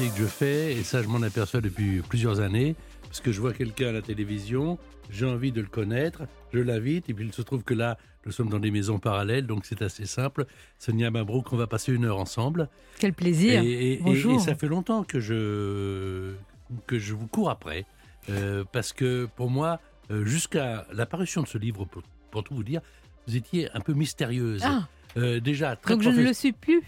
Métier que je fais, et ça, je m'en aperçois depuis plusieurs années, parce que je vois quelqu'un à la télévision, j'ai envie de le connaître, je l'invite, et puis il se trouve que là, nous sommes dans des maisons parallèles, donc c'est assez simple. Sonia Mabrouk, on va passer une heure ensemble. Quel plaisir. Et, Bonjour. et ça fait longtemps que je, que je vous cours après, euh, parce que pour moi, euh, jusqu'à l'apparition de ce livre, pour, pour tout vous dire, vous étiez un peu mystérieuse. Ah, Euh, déjà, très donc je ne le suis plus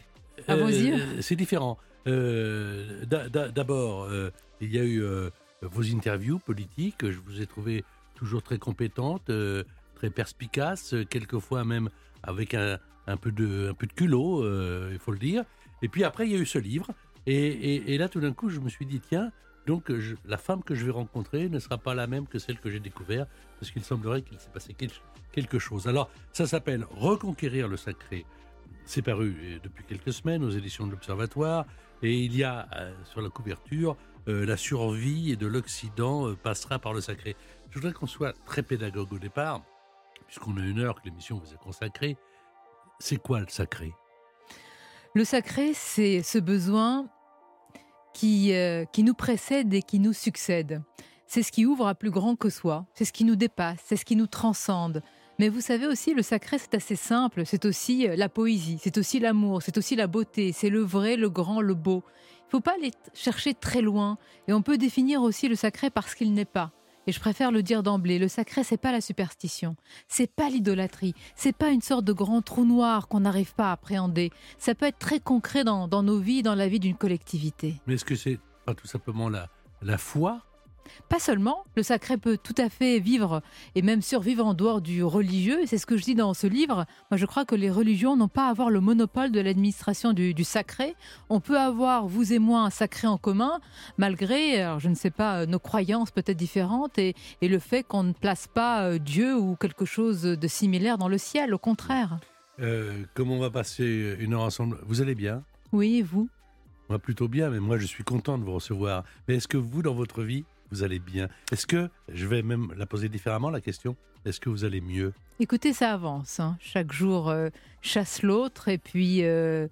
à vos euh, yeux. C'est différent. Euh, d'a- d'a- D'abord, euh, il y a eu euh, vos interviews politiques. Je vous ai trouvé toujours très compétente, très perspicace, quelquefois même avec un, peu, de, culot, il faut le dire. Et puis après, il y a eu ce livre. Et, là, tout d'un coup, je me suis dit, tiens, donc la femme que je vais rencontrer ne sera pas la même que celle que j'ai découverte, parce qu'il semblerait qu'il s'est passé quel- quelque chose. Alors, ça s'appelle Reconquérir le sacré. C'est paru depuis quelques semaines aux éditions de l'Observatoire et il y a euh, sur la couverture euh, la survie de l'Occident euh, passera par le sacré. Je voudrais qu'on soit très pédagogue au départ, puisqu'on a une heure que l'émission vous est consacrée. C'est quoi le sacré? Le sacré, c'est ce besoin qui, qui nous précède et qui nous succède. C'est ce qui ouvre à plus grand que soi, c'est ce qui nous dépasse, c'est ce qui nous transcende. Mais vous savez aussi, le sacré, c'est assez simple, c'est aussi euh, la poésie, c'est aussi l'amour, c'est aussi la beauté, c'est le vrai, le grand, le beau. Il ne faut pas aller chercher très loin, et on peut définir aussi le sacré par ce qu'il n'est pas. Et je préfère le dire d'emblée, le sacré, c'est pas la superstition, c'est pas l'idolâtrie, c'est pas une sorte de grand trou noir qu'on n'arrive pas à appréhender. Ça peut être très concret dans, dans nos vies, dans la vie d'une collectivité. Mais est-ce que c'est pas tout simplement la, la foi Pas seulement, le sacré peut tout à fait vivre et même survivre en dehors du religieux. C'est ce que je dis dans ce livre. Moi, je crois que les religions n'ont pas à avoir le monopole de l'administration du, du sacré. On peut avoir, vous et moi, un sacré en commun, malgré, alors, je ne sais pas, nos croyances peut-être différentes et, et le fait qu'on ne place pas euh, Dieu ou quelque chose de similaire dans le ciel. Au contraire. Euh, Comme on va passer une heure ensemble, vous allez bien? Oui, et vous? Moi plutôt bien, mais moi je suis content de vous recevoir. Mais est-ce que vous, dans votre vie, vous allez bien Est-ce que, je vais même la poser différemment, la question, est-ce que vous allez mieux? Écoutez, ça avance. hein. Chaque jour euh, chasse l'autre et puis euh,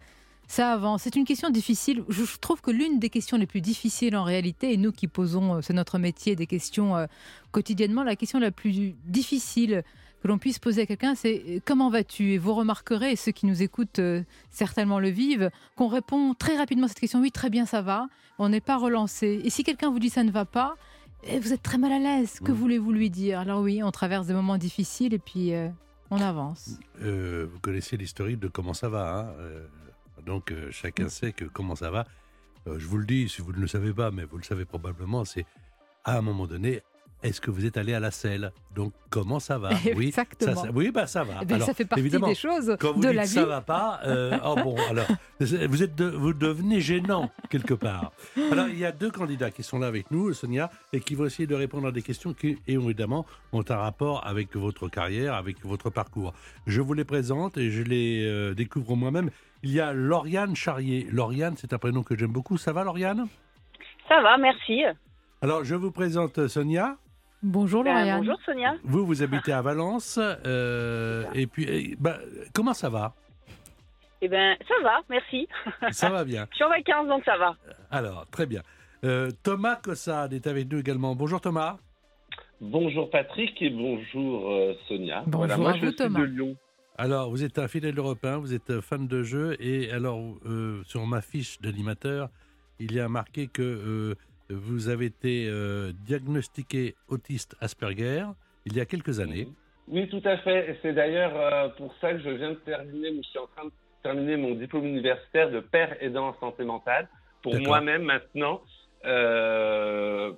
ça avance. C'est une question difficile. Je trouve que l'une des questions les plus difficiles en réalité, et nous qui posons, euh, c'est notre métier, des questions quotidiennement, la question la plus difficile que l'on puisse poser à quelqu'un, c'est comment vas-tu? Et vous remarquerez, ceux qui nous écoutent certainement le vivent, qu'on répond très rapidement à cette question, oui, très bien, ça va. On n'est pas relancé. Et si quelqu'un vous dit ça ne va pas, vous êtes très mal à l'aise. Que Mm. voulez-vous lui dire? Alors oui, on traverse des moments difficiles et puis euh, on avance. Euh, Vous connaissez l'historique de comment ça va. hein Euh, donc chacun sait que comment ça va. Je vous le dis, si vous ne le savez pas, mais vous le savez probablement, c'est à un moment donné, est-ce que vous êtes allé à la selle? Donc comment ça va? Oui, Exactement. ça, ça- oui, bah ça va. Eh Alors, ça fait partie évidemment, des choses Quand vous de dites la vie. ça va pas, euh, oh bon, alors vous êtes de- vous devenez gênant quelque part. Alors il y a deux candidats qui sont là avec nous, Sonia, et qui vont essayer de répondre à des questions qui, évidemment, ont un rapport avec votre carrière, avec votre parcours. Je vous les présente et je les euh, découvre moi-même. Il y a Lauriane Charrier. Lauriane, c'est un prénom que j'aime beaucoup. Ça va, Lauriane? Ça va, merci. Alors je vous présente Sonia. Bonjour Ben, Lauriane. bonjour Sonia. Vous, vous habitez à Valence. euh, et puis, eh, bah, comment ça va? Eh ben, ça va, merci. Ça va bien. Je suis en vacances, donc ça va. Alors, très bien. Euh, Thomas Cossade est avec nous également. Bonjour Thomas. Bonjour Patrick et bonjour euh, Sonia. Bonjour voilà, moi à je vous, suis Thomas. de Lyon. Alors, vous êtes un fidèle européen, vous êtes fan de jeux, et alors, euh, sur ma fiche d'animateur, il y a marqué que euh, vous avez été euh, diagnostiqué autiste Asperger il y a quelques années. Oui, tout à fait. C'est d'ailleurs euh, pour ça que je viens de terminer, je suis en train de terminer mon diplôme universitaire de père aidant en santé mentale pour moi-même maintenant. euh,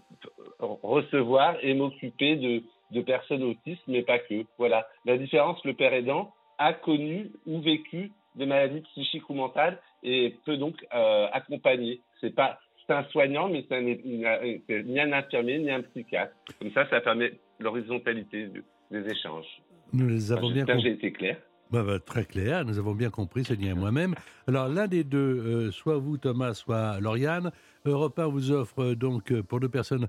recevoir et m'occuper de, de personnes autistes, mais pas que. Voilà. La différence, le père aidant a connu ou vécu des maladies psychiques ou mentales et peut donc euh, accompagner. C'est pas c'est un soignant, mais c'est ni un infirmier ni un psychiatre. Comme ça, ça permet l'horizontalité des échanges. Nous les avons bien J'ai été clair. Bah, bah, très clair, nous avons bien compris, Sonia et moi-même. Alors l'un des deux, euh, soit vous Thomas, soit Lauriane, Europe 1 vous offre euh, donc euh, pour deux personnes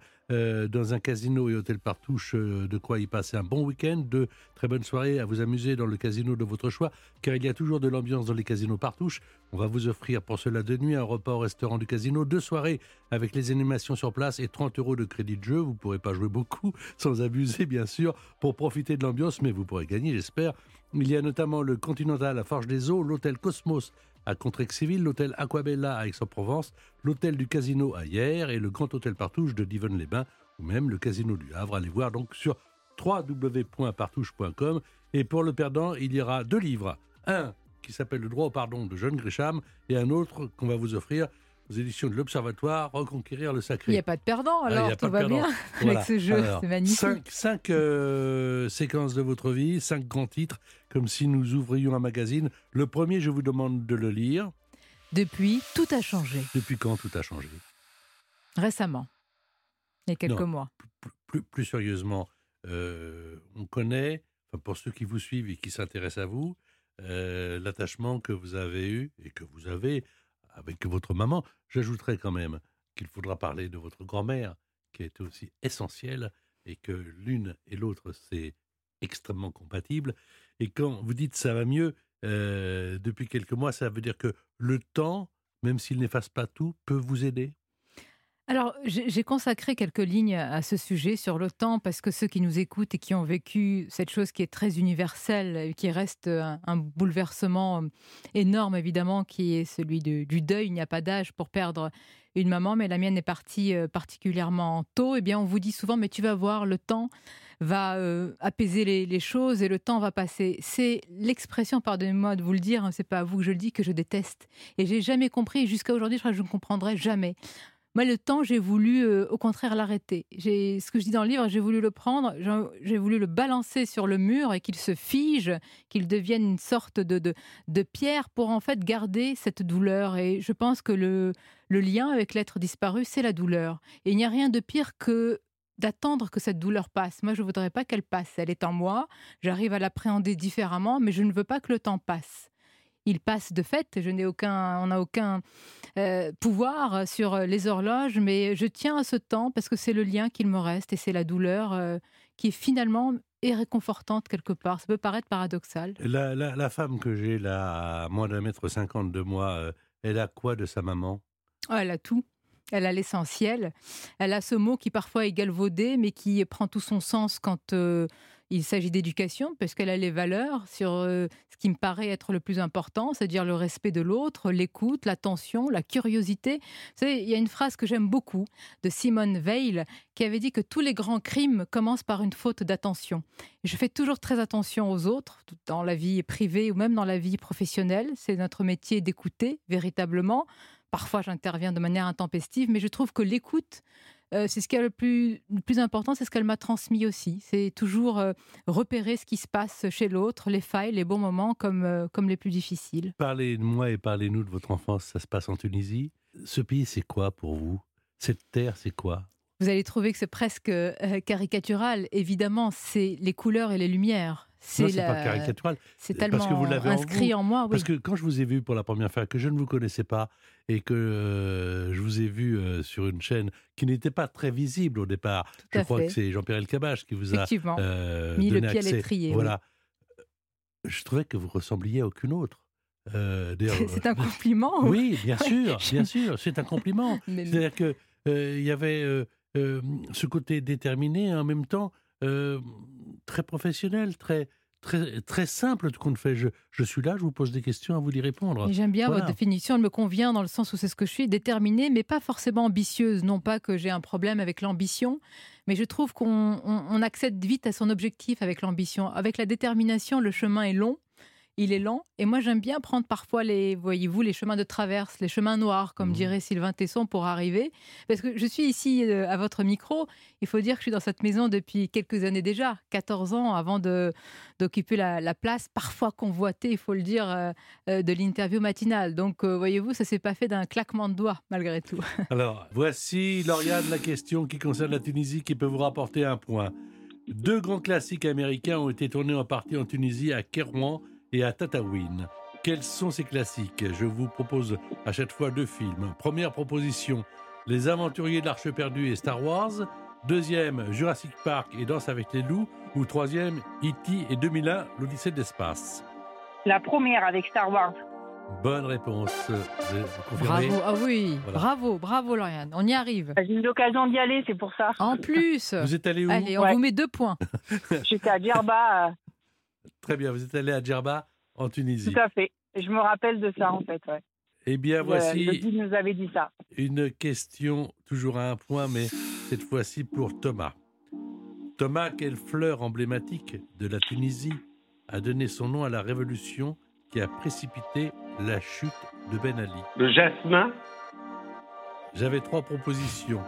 dans un casino et hôtel Partouche de quoi y passer un bon week-end, de très bonnes soirées à vous amuser dans le casino de votre choix, car il y a toujours de l'ambiance dans les casinos Partouche. On va vous offrir pour cela de nuit un repas au restaurant du casino, deux soirées avec les animations sur place et 30 euros de crédit de jeu. Vous ne pourrez pas jouer beaucoup, sans abuser bien sûr, pour profiter de l'ambiance, mais vous pourrez gagner, j'espère, il y a notamment le Continental à Forge des Eaux, l'hôtel Cosmos à Contrexéville, l'hôtel Aquabella à Aix-en-Provence, l'hôtel du Casino à Hier et le Grand Hôtel Partouche de Divonne-les-Bains ou même le Casino du Havre. Allez voir donc sur www.partouche.com. Et pour le perdant, il y aura deux livres. Un qui s'appelle Le droit au pardon de John Grisham et un autre qu'on va vous offrir aux éditions de l'Observatoire, Reconquérir le Sacré. Il n'y a pas de perdant, ah, alors tout va bien avec ce jeu, c'est magnifique. Cinq, euh, séquences de votre vie, cinq grands titres, comme si nous ouvrions un magazine. Le premier, je vous demande de le lire. Depuis, tout a changé. Depuis quand tout a changé? Récemment, il y a quelques mois. Plus, sérieusement, euh, on connaît, pour ceux qui vous suivent et qui s'intéressent à vous, euh, l'attachement que vous avez eu et que vous avez avec votre maman. J'ajouterai quand même qu'il faudra parler de votre grand-mère, qui a été aussi essentielle, et que l'une et l'autre, c'est extrêmement compatible. Et quand vous dites ça va mieux, euh, depuis quelques mois, ça veut dire que le temps, même s'il n'efface pas tout, peut vous aider? Alors, j'ai consacré quelques lignes à ce sujet sur le temps parce que ceux qui nous écoutent et qui ont vécu cette chose qui est très universelle, qui reste un, bouleversement énorme évidemment, qui est celui du deuil. Il n'y a pas d'âge pour perdre une maman, mais la mienne est partie euh, particulièrement tôt. Eh bien, on vous dit souvent, mais tu vas voir, le temps va euh, apaiser les, choses et le temps va passer. C'est l'expression, pardonnez-moi de vous le dire, hein, c'est pas à vous que je le dis, que je déteste. Et j'ai jamais compris, jusqu'à aujourd'hui, je crois que je ne comprendrai jamais. Moi, le temps, j'ai voulu euh, au contraire l'arrêter. J'ai ce que je dis dans le livre, j'ai voulu le prendre, j'ai voulu le balancer sur le mur et qu'il se fige, qu'il devienne une sorte de, de, pierre pour en fait garder cette douleur. Et je pense que le, le lien avec l'être disparu, c'est la douleur. Et il n'y a rien de pire que d'attendre que cette douleur passe. Moi, je ne voudrais pas qu'elle passe. Elle est en moi, j'arrive à l'appréhender différemment, mais je ne veux pas que le temps passe il passe de fait. Je n'ai aucun, on n'a aucun euh, pouvoir sur les horloges, mais je tiens à ce temps parce que c'est le lien qu'il me reste et c'est la douleur euh, qui finalement est réconfortante quelque part. Ça peut paraître paradoxal. La, femme que j'ai là, à moins d'un mètre cinquante de moi, euh, elle a quoi de sa maman? Oh, Elle a tout. Elle a l'essentiel. Elle a ce mot qui parfois est galvaudé, mais qui prend tout son sens quand il s'agit d'éducation parce qu'elle a les valeurs sur euh, ce qui me paraît être le plus important, c'est-à-dire le respect de l'autre, l'écoute, l'attention, la curiosité. Vous savez, il y a une phrase que j'aime beaucoup de Simone Veil qui avait dit que tous les grands crimes commencent par une faute d'attention. Je fais toujours très attention aux autres, dans la vie privée ou même dans la vie professionnelle. C'est notre métier d'écouter véritablement. Parfois, j'interviens de manière intempestive, mais je trouve que l'écoute euh, c'est ce qui est le plus, le plus important, c'est ce qu'elle m'a transmis aussi. C'est toujours euh, repérer ce qui se passe chez l'autre, les failles, les bons moments comme, euh, comme les plus difficiles. Parlez de moi et parlez-nous de votre enfance. Ça se passe en Tunisie. Ce pays, c'est quoi pour vous? Cette terre, c'est quoi? Vous allez trouver que c'est presque caricatural. Évidemment, c'est les couleurs et les lumières. C'est pas caricatural. C'est tellement parce que vous inscrit en, moi. Parce que quand je vous ai vu pour la première fois, que je ne vous connaissais pas et que euh, je vous ai vu euh, sur une chaîne qui n'était pas très visible au départ, je crois que c'est Jean-Pierre Elkabach qui vous a euh, mis le pied à l'étrier. Voilà. Je trouvais que vous ressembliez à aucune autre. c'est un compliment. Oui, bien sûr, bien sûr, c'est un compliment. C'est-à-dire que il y avait ce côté déterminé et en même temps très professionnel, très, très, très simple tout compte fait. Je, je, suis là, je vous pose des questions, à vous d'y répondre. J'aime bien votre définition, elle me convient dans le sens où c'est ce que je suis, déterminée, mais pas forcément ambitieuse. Non pas que j'ai un problème avec l'ambition, mais je trouve qu'on on, accède vite à son objectif avec l'ambition. Avec la détermination, le chemin est long. Il est lent. Et moi, j'aime bien prendre parfois les, voyez-vous, les chemins de traverse, les chemins noirs, comme Mhm. dirait Sylvain Tesson, pour arriver. Parce que je suis ici euh, à votre micro. Il faut dire que je suis dans cette maison depuis quelques années déjà, 14 ans avant de d'occuper la, la place, parfois convoitée, il faut le dire, euh, euh, de l'interview matinale. Donc, voyez-vous, ça s'est pas fait d'un claquement de doigts, malgré tout. Alors, voici, Lauriane, la question qui concerne la Tunisie qui peut vous rapporter un point. Deux grands classiques américains ont été tournés en partie en Tunisie, à Kérouan et à Tataouine. Quels sont ces classiques? Je vous propose à chaque fois deux films. Première proposition, Les Aventuriers de l'Arche perdue et Star Wars. Deuxième, Jurassic Park et Danse avec les loups. Ou troisième, E.T. et 2001, l'Odyssée de l'espace. La première avec Star Wars. Bonne réponse. Bravo, ah oui, Voilà. bravo, bravo, Lauriane. On y arrive. J'ai eu l'occasion d'y aller, c'est pour ça. En plus, Vous êtes allé où? Allez, on Ouais. vous met deux points. J'étais à Djerba, euh, Très bien, vous êtes allé à Djerba, en Tunisie. tout à fait. Je me rappelle de ça, en fait. Ouais. Eh bien, Le- voici Le guide nous avait dit ça. une question toujours à un point, mais cette fois-ci pour Thomas. Thomas, quelle fleur emblématique de la Tunisie a donné son nom à la révolution qui a précipité la chute de Ben Ali? Le jasmin. J'avais trois propositions.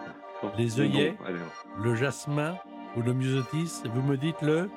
Les œillets. bon. Le jasmin ou le myosotis Vous me dites le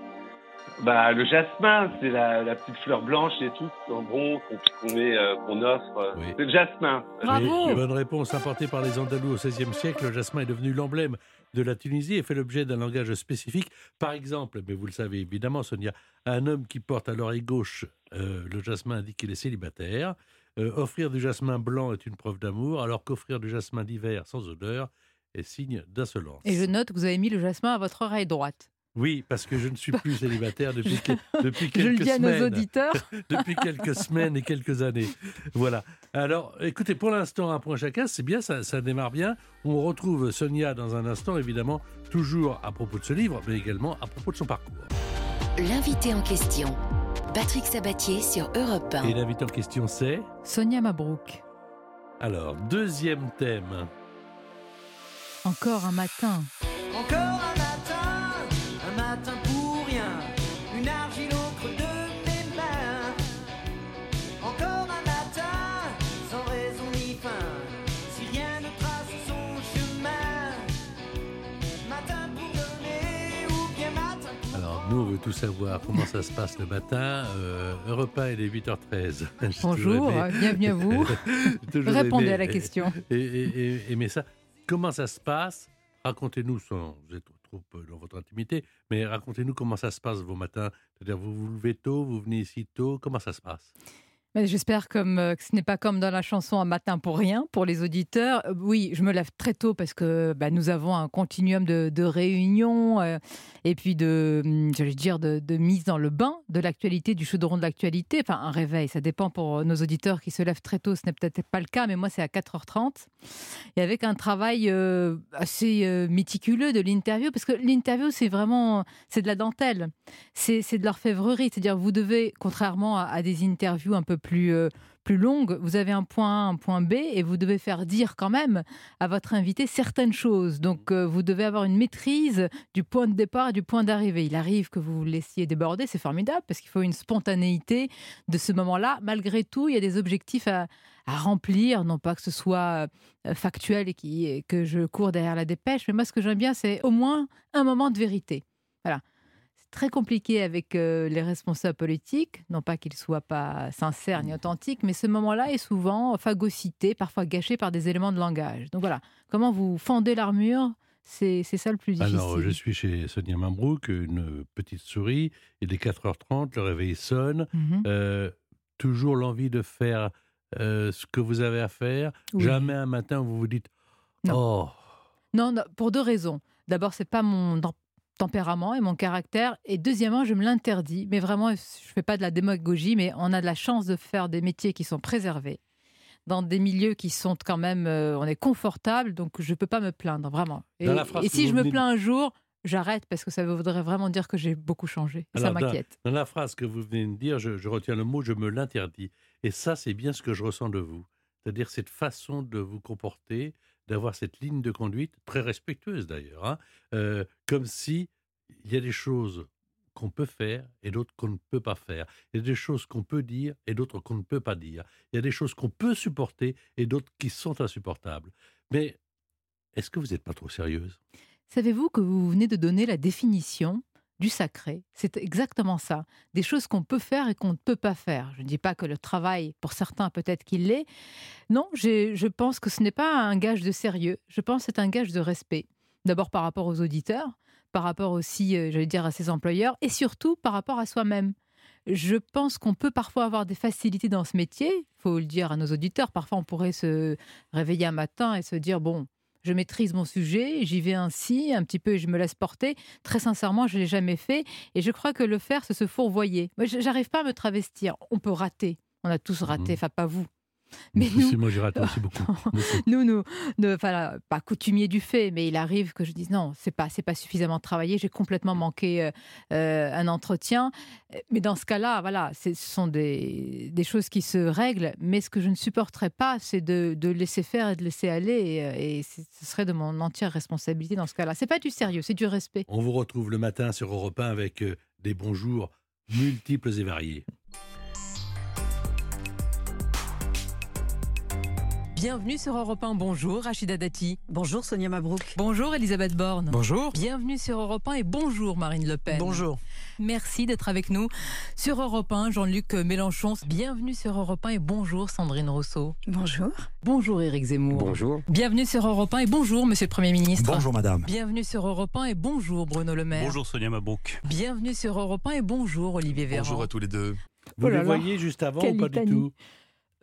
Bah, le jasmin, c'est la, la petite fleur blanche et tout, sent bon, qu'on euh, qu'on offre. Oui. C'est le jasmin. Bravo. Oui, bonne réponse. Importé par les Andalous au XVIe siècle, le jasmin est devenu l'emblème de la Tunisie et fait l'objet d'un langage spécifique. Par exemple, mais vous le savez évidemment, Sonia, un homme qui porte à l'oreille gauche euh, le jasmin indique qu'il est célibataire. Euh, offrir du jasmin blanc est une preuve d'amour, alors qu'offrir du jasmin d'hiver sans odeur est signe d'insolence. Et je note que vous avez mis le jasmin à votre oreille droite. Oui, parce que je ne suis plus célibataire depuis, que- depuis Je le quelques dis à semaines nos auditeurs. depuis quelques semaines et quelques années. Voilà. Alors, écoutez, pour l'instant, un point chacun, c'est bien, ça, ça démarre bien. On retrouve Sonia dans un instant, évidemment, toujours à propos de ce livre, mais également à propos de son parcours. L'invité en question, Patrick Sabatier sur Europe 1. Et l'invité en question, c'est Sonia Mabrouk. Alors, deuxième thème. Encore un matin. Tout savoir comment ça se passe le matin. Euh, Europe 1, il est 8h13. J'ai toujours Bonjour, aimé- euh, bienvenue à vous. Répondez aimé- à la question. Et, et, et- mais ça, comment ça se passe? Racontez-nous, sans vous êtes trop peu dans votre intimité, mais racontez-nous comment ça se passe vos matins. C'est-à-dire, vous vous levez tôt, vous venez ici tôt, comment ça se passe? J'espère euh, que ce n'est pas comme dans la chanson Un matin pour rien pour les auditeurs. Euh, Oui, je me lève très tôt parce que bah, nous avons un continuum de, de réunions euh, et puis de, hum, j'allais dire, de, mise dans le bain de l'actualité, du chaudron de l'actualité. Enfin, un réveil, ça dépend pour nos auditeurs qui se lèvent très tôt. Ce n'est peut-être pas le cas, mais moi, c'est à 4h30. Et avec un travail assez méticuleux de l'interview, parce que l'interview, c'est vraiment, c'est de la dentelle c'est de l'orfèvrerie. C'est-à-dire, vous devez, contrairement à des interviews un peu plus, euh, plus longues, vous avez un point A, un point B, et vous devez faire dire quand même à votre invité certaines choses. Donc, euh, vous devez avoir une maîtrise du point de départ et du point d'arrivée. Il arrive que vous vous laissiez déborder, c'est formidable, parce qu'il faut une spontanéité de ce moment-là. Malgré tout, il y a des objectifs à, remplir, non pas que ce soit euh, factuel et, et que je cours derrière la dépêche, mais moi, ce que j'aime bien, c'est au moins un moment de vérité. Voilà. Très compliqué avec euh, les responsables politiques, non pas qu'ils soient pas sincères ni authentiques, mais ce moment-là est souvent phagocyté, parfois gâché par des éléments de langage. Donc voilà, comment vous fendez l'armure, c'est c'est ça le plus difficile. Alors, je suis chez Sonia Mambrouk, une petite souris, il est 4h30, le réveil sonne. Mhm. Euh, toujours l'envie de faire euh, ce que vous avez à faire. Oui. Jamais un matin où vous vous dites Oh, Non, non, pour deux raisons. D'abord, c'est pas mon tempérament et mon caractère. Et deuxièmement, je me l'interdis. Mais vraiment, je fais pas de la démagogie, mais on a de la chance de faire des métiers qui sont préservés dans des milieux qui sont quand même, euh, on est confortable, donc je peux pas me plaindre vraiment. Et, si je me plains un jour, j'arrête parce que ça voudrait vraiment dire que j'ai beaucoup changé. Ça dans- m'inquiète. Dans la phrase que vous venez de dire, je, je retiens le mot, je me l'interdis. Et ça, c'est bien ce que je ressens de vous. C'est-à-dire cette façon de vous comporter, d'avoir cette ligne de conduite, très respectueuse d'ailleurs, hein, euh, comme si il y a des choses qu'on peut faire et d'autres qu'on ne peut pas faire. Il y a des choses qu'on peut dire et d'autres qu'on ne peut pas dire. Il y a des choses qu'on peut supporter et d'autres qui sont insupportables. Mais est-ce que vous n'êtes pas trop sérieuse? Savez-vous que vous venez de donner la définition du sacré C'est exactement ça. Des choses qu'on peut faire et qu'on ne peut pas faire. Je ne dis pas que le travail, pour certains, peut-être qu'il l'est. Non, je pense que ce n'est pas un gage de sérieux. Je pense que c'est un gage de respect. D'abord par rapport aux auditeurs, par rapport aussi, euh, j'allais dire, à ses employeurs, et surtout par rapport à soi-même. Je pense qu'on peut parfois avoir des facilités dans ce métier. Il faut le dire à nos auditeurs. Parfois, on pourrait se réveiller un matin et se dire bon, je maîtrise mon sujet, j'y vais ainsi, un petit peu, et je me laisse porter. Très sincèrement, je ne l'ai jamais fait. Et je crois que le faire, c'est se fourvoyer. Moi, j'arrive pas à me travestir. On peut rater. On a tous raté, Mhm. enfin pas vous. Mais nous, moi raté aussi beaucoup. beaucoup. nous, nous, ne, enfin, pas coutumier du fait, mais il arrive que je dise non, c'est pas, c'est pas suffisamment travaillé. J'ai complètement manqué euh, euh, un entretien. Mais dans ce cas-là, voilà, ce sont des, des choses qui se règlent. Mais ce que je ne supporterais pas, c'est de, de laisser faire et de laisser aller. Et, euh, et ce serait de mon entière responsabilité dans ce cas-là. C'est pas du sérieux, c'est du respect. On vous retrouve le matin sur Europe 1 avec des bonjours multiples et variés. Bienvenue sur Europe 1. Bonjour, Rachida Dati. Bonjour Sonia Mabrouk. Bonjour, Elisabeth Borne. Bonjour. Bienvenue sur Europe 1 et bonjour Marine Le Pen. Bonjour. Merci d'être avec nous sur Europe 1, Jean-Luc Mélenchon. Bienvenue sur Europe 1 et bonjour Sandrine Rousseau. Bonjour. Bonjour Éric Zemmour. Bonjour. Bienvenue sur Europe 1 et bonjour Monsieur le Premier ministre. Bonjour madame. Bienvenue sur Europe 1 et bonjour Bruno Le Maire. Bonjour Sonia Mabrouk. Bienvenue sur Europe 1 et bonjour Olivier Véran. Bonjour à tous les deux. Vous Oh là les là, voyez juste avant quelle ou pas du tout?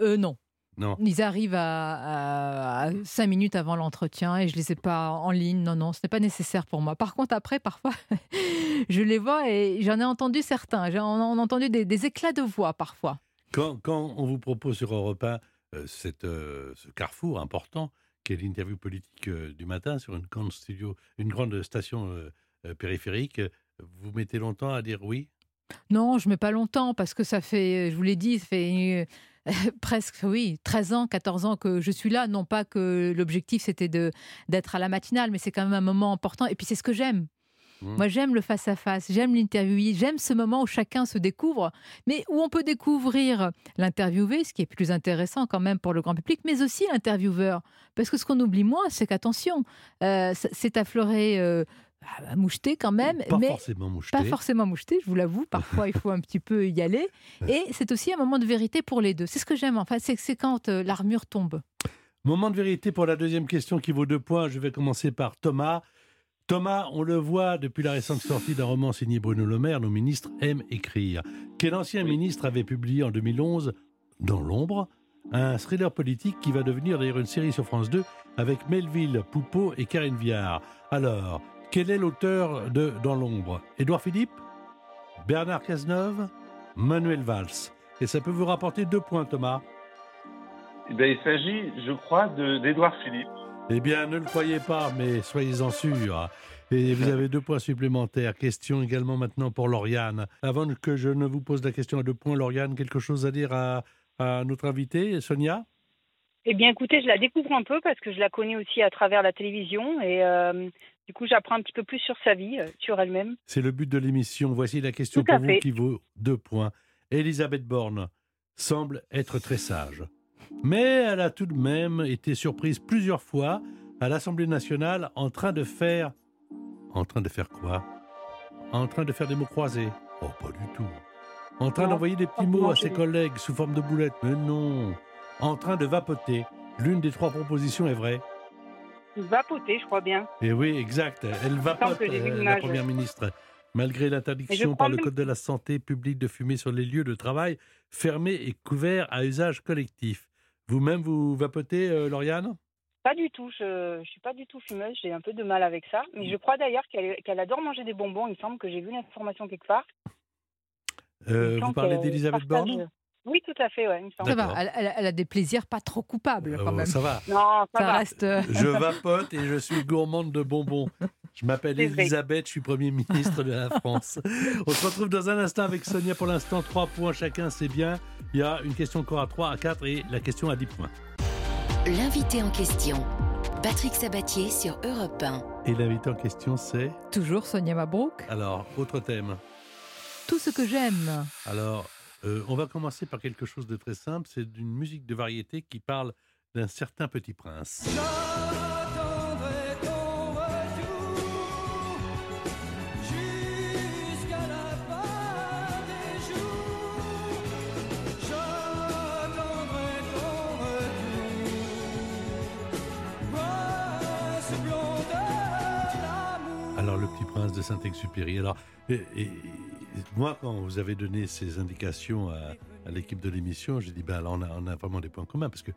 Euh, non. Non. Ils arrivent à, à, cinq minutes avant l'entretien et je les ai pas en ligne. Non, non, ce n'est pas nécessaire pour moi. Par contre, après, parfois, je les vois et j'en ai entendu certains. J'ai on a entendu des, des éclats de voix parfois. Quand, quand on vous propose sur Europe 1 euh, cette, euh, ce carrefour important, qui est l'interview politique euh, du matin sur une grande studio, une grande station périphérique, vous mettez longtemps à dire oui? Non, je mets pas longtemps parce que ça fait, je vous l'ai dit, ça fait presque, oui, 13 ans, 14 ans que je suis là. Non pas que l'objectif c'était de d'être à la matinale, mais c'est quand même un moment important. Et puis c'est ce que j'aime. Mmh. Moi, j'aime le face-à-face, j'aime l'interviewé, j'aime ce moment où chacun se découvre, mais où on peut découvrir l'interviewé, ce qui est plus intéressant quand même pour le grand public, mais aussi l'intervieweur. Parce que ce qu'on oublie moins, c'est qu'attention, euh, c'est affleuré, euh, à moucheté quand même, Pas mais forcément moucheté. pas forcément moucheté, je vous l'avoue. Parfois, il faut un petit peu y aller. Et c'est aussi un moment de vérité pour les deux. C'est ce que j'aime. Enfin, c'est c'est quand euh, l'armure tombe. Moment de vérité pour la deuxième question qui vaut deux points. Je vais commencer par Thomas. Thomas, on le voit depuis la récente sortie d'un roman signé Bruno Le Maire, nos ministres aiment écrire. Quel ancien ministre avait publié en 2011, Dans l'ombre, un thriller politique qui va devenir d'ailleurs une série sur France 2 avec Melville Poupeau et Karine Viard? Alors, quel est l'auteur de Dans l'ombre? Édouard Philippe? Bernard Cazeneuve? Manuel Valls? Et ça peut vous rapporter deux points, Thomas. Eh ben, il s'agit, je crois, de- d'Édouard Philippe. Eh bien, ne le croyez pas, mais soyez-en sûrs. Et vous avez deux points supplémentaires. Question également maintenant pour Lauriane. Avant que je ne vous pose la question à deux points, Lauriane, quelque chose à dire à, à notre invité, Sonia? Eh bien, écoutez, je la découvre un peu parce que je la connais aussi à travers la télévision et euh, du coup, j'apprends un petit peu plus sur sa vie, euh, sur elle-même. C'est le but de l'émission. Voici la question pour vous qui vaut deux points. Elisabeth Borne semble être très sage. Mais elle a tout de même été surprise plusieurs fois à l'Assemblée nationale en train de faire... En train de faire quoi? En train de faire des mots croisés Oh, pas du tout. En train d'envoyer des petits mots à ses collègues sous forme de boulettes. Mais non. En train de vapoter. L'une des trois propositions est vraie. Vapoter, je crois bien. Et oui, exact. Elle vapote, euh, la première ministre. Malgré l'interdiction par le Code de la santé publique de fumer sur les lieux de travail fermés et couverts à usage collectif. Vous-même, vous vapotez, euh, Lauriane? Pas du tout, je ne suis pas du tout fumeuse, j'ai un peu de mal avec ça. Mais je crois d'ailleurs qu'elle adore manger des bonbons, il me semble que j'ai vu l'information quelque part. Euh, Vous parlez d'Elisabeth Borne? Oui, tout à fait, ouais, il me semble. Ça va, elle, a des plaisirs pas trop coupables quand Euh, même. Ça va. Non, ça, Ça va. reste. euh, Je vapote et je suis gourmande de bonbons. Je m'appelle. Elisabeth, je suis Premier ministre de la France. On se retrouve dans un instant avec Sonia. Pour l'instant, trois points chacun, c'est bien. Il y a une question encore à 3, à 4 et la question à 10 points. L'invité en question, Patrick Sabatier sur Europe 1. Et l'invité en question, c'est Toujours Sonia Mabrouk. Alors, autre thème. tout ce que j'aime. Alors, euh, on va commencer par quelque chose de très simple. C'est d'une musique de variété qui parle d'un certain petit prince. De Saint-Exupéry. Alors, et- moi, quand vous avez donné ces indications à, l'équipe de l'émission, j'ai dit, ben là, on a, vraiment des points communs. Parce que,